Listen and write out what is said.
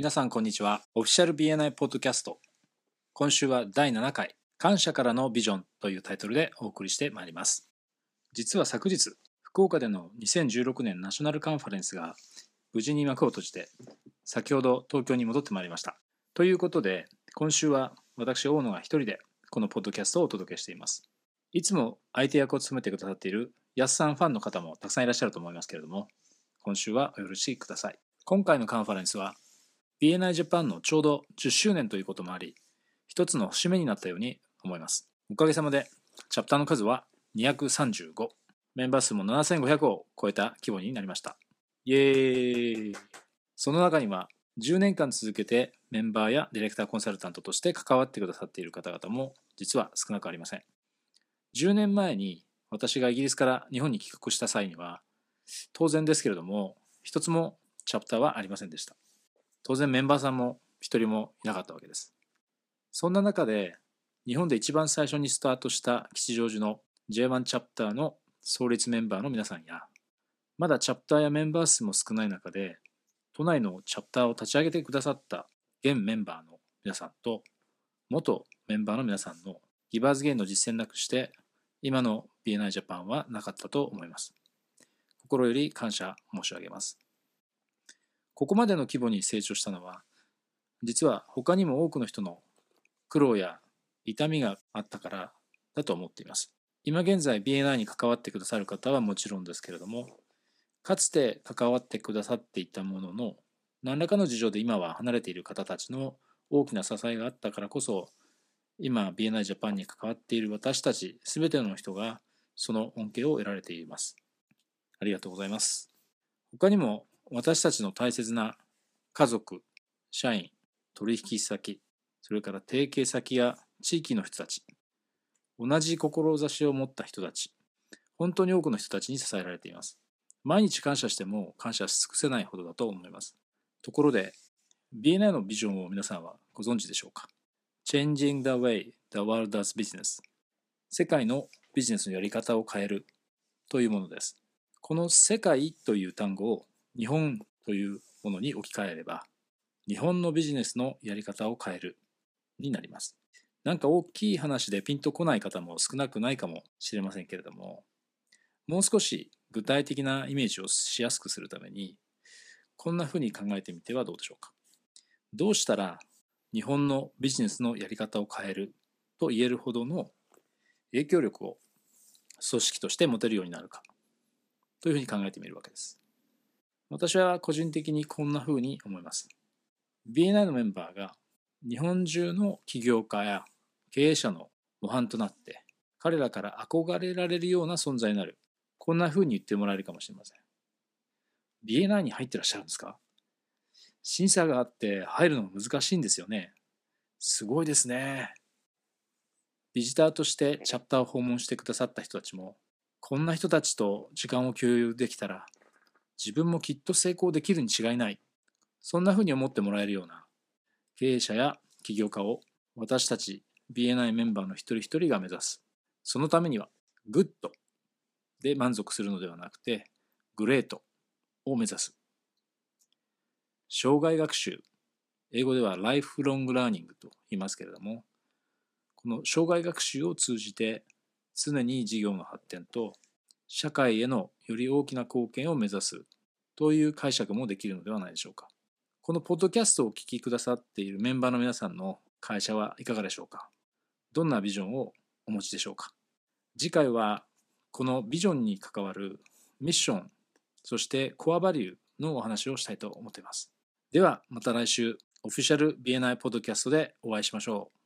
皆さんこんにちは。オフィシャル BNI ポッドキャスト。今週は第7回、感謝からのビジョンというタイトルでお送りしてまいります。実は昨日、福岡での2016年ナショナルカンファレンスが無事に幕を閉じて、先ほど東京に戻ってまいりました。ということで、今週は私、大野が一人でこのポッドキャストをお届けしています。いつも相手役を務めてくださっている安さんファンの方もたくさんいらっしゃると思いますけれども、今週はお許しください。今回のカンファレンスは BNI ジャパンのちょうど10周年ということもあり、一つの節目になったように思います。おかげさまで、チャプターの数は235、メンバー数も7500を超えた規模になりました。イエーイその中には、10年間続けてメンバーやディレクターコンサルタントとして関わってくださっている方々も実は少なくありません。10年前に私がイギリスから日本に帰国した際には、当然ですけれども、一つもチャプターはありませんでした。当然メンバーさんも一人もいなかったわけです。そんな中で日本で一番最初にスタートした吉祥寺の J1 チャプターの創立メンバーの皆さんやまだチャプターやメンバー数も少ない中で都内のチャプターを立ち上げてくださった現メンバーの皆さんと元メンバーの皆さんのギバーズゲインの実践なくして今の BNI ジャパンはなかったと思います。心より感謝申し上げます。ここまでの規模に成長したのは、実は他にも多くの人の苦労や痛みがあったからだと思っています。今現在 BNI に関わってくださる方はもちろんですけれども、かつて関わってくださっていたものの、何らかの事情で今は離れている方たちの大きな支えがあったからこそ、今 BNI ジャパンに関わっている私たち全ての人がその恩恵を得られています。ありがとうございます。他にも私たちの大切な家族、社員、取引先、それから提携先や地域の人たち、同じ志を持った人たち、本当に多くの人たちに支えられています。毎日感謝しても感謝し尽くせないほどだと思います。ところで、BNI のビジョンを皆さんはご存知でしょうか ?Changing the way the world does business 世界のビジネスのやり方を変えるというものです。この世界という単語を日本というものに置き換えれば、日本のビジネスのやり方を変えるになります。なんか大きい話でピンとこない方も少なくないかもしれませんけれども、もう少し具体的なイメージをしやすくするために、こんなふうに考えてみてはどうでしょうか。どうしたら日本のビジネスのやり方を変えると言えるほどの影響力を組織として持てるようになるかというふうに考えてみるわけです。私は個人的にこんな風に思います。BNI のメンバーが日本中の起業家や経営者の模範となって彼らから憧れられるような存在になる。こんな風に言ってもらえるかもしれません。BNI に入ってらっしゃるんですか？審査があって入るの難しいんですよね。すごいですね。ビジターとしてチャプターを訪問してくださった人たちも、こんな人たちと時間を共有できたら自分もきっと成功できるに違いない。そんなふうに思ってもらえるような経営者や起業家を私たち BNI メンバーの一人一人が目指す。そのためには、 Good で満足するのではなくて、 Great を目指す。生涯学習、英語では lifelong learning と言いますけれども、この生涯学習を通じて常に事業の発展と社会へのより大きな貢献を目指すという解釈もできるのではないでしょうか。このポッドキャストをお聞きくださっているメンバーの皆さんの会社はいかがでしょうかどんなビジョンをお持ちでしょうか次回はこのビジョンに関わるミッション、そしてコアバリューのお話をしたいと思っています。ではまた来週オフィシャル BNI ポッドキャストでお会いしましょう。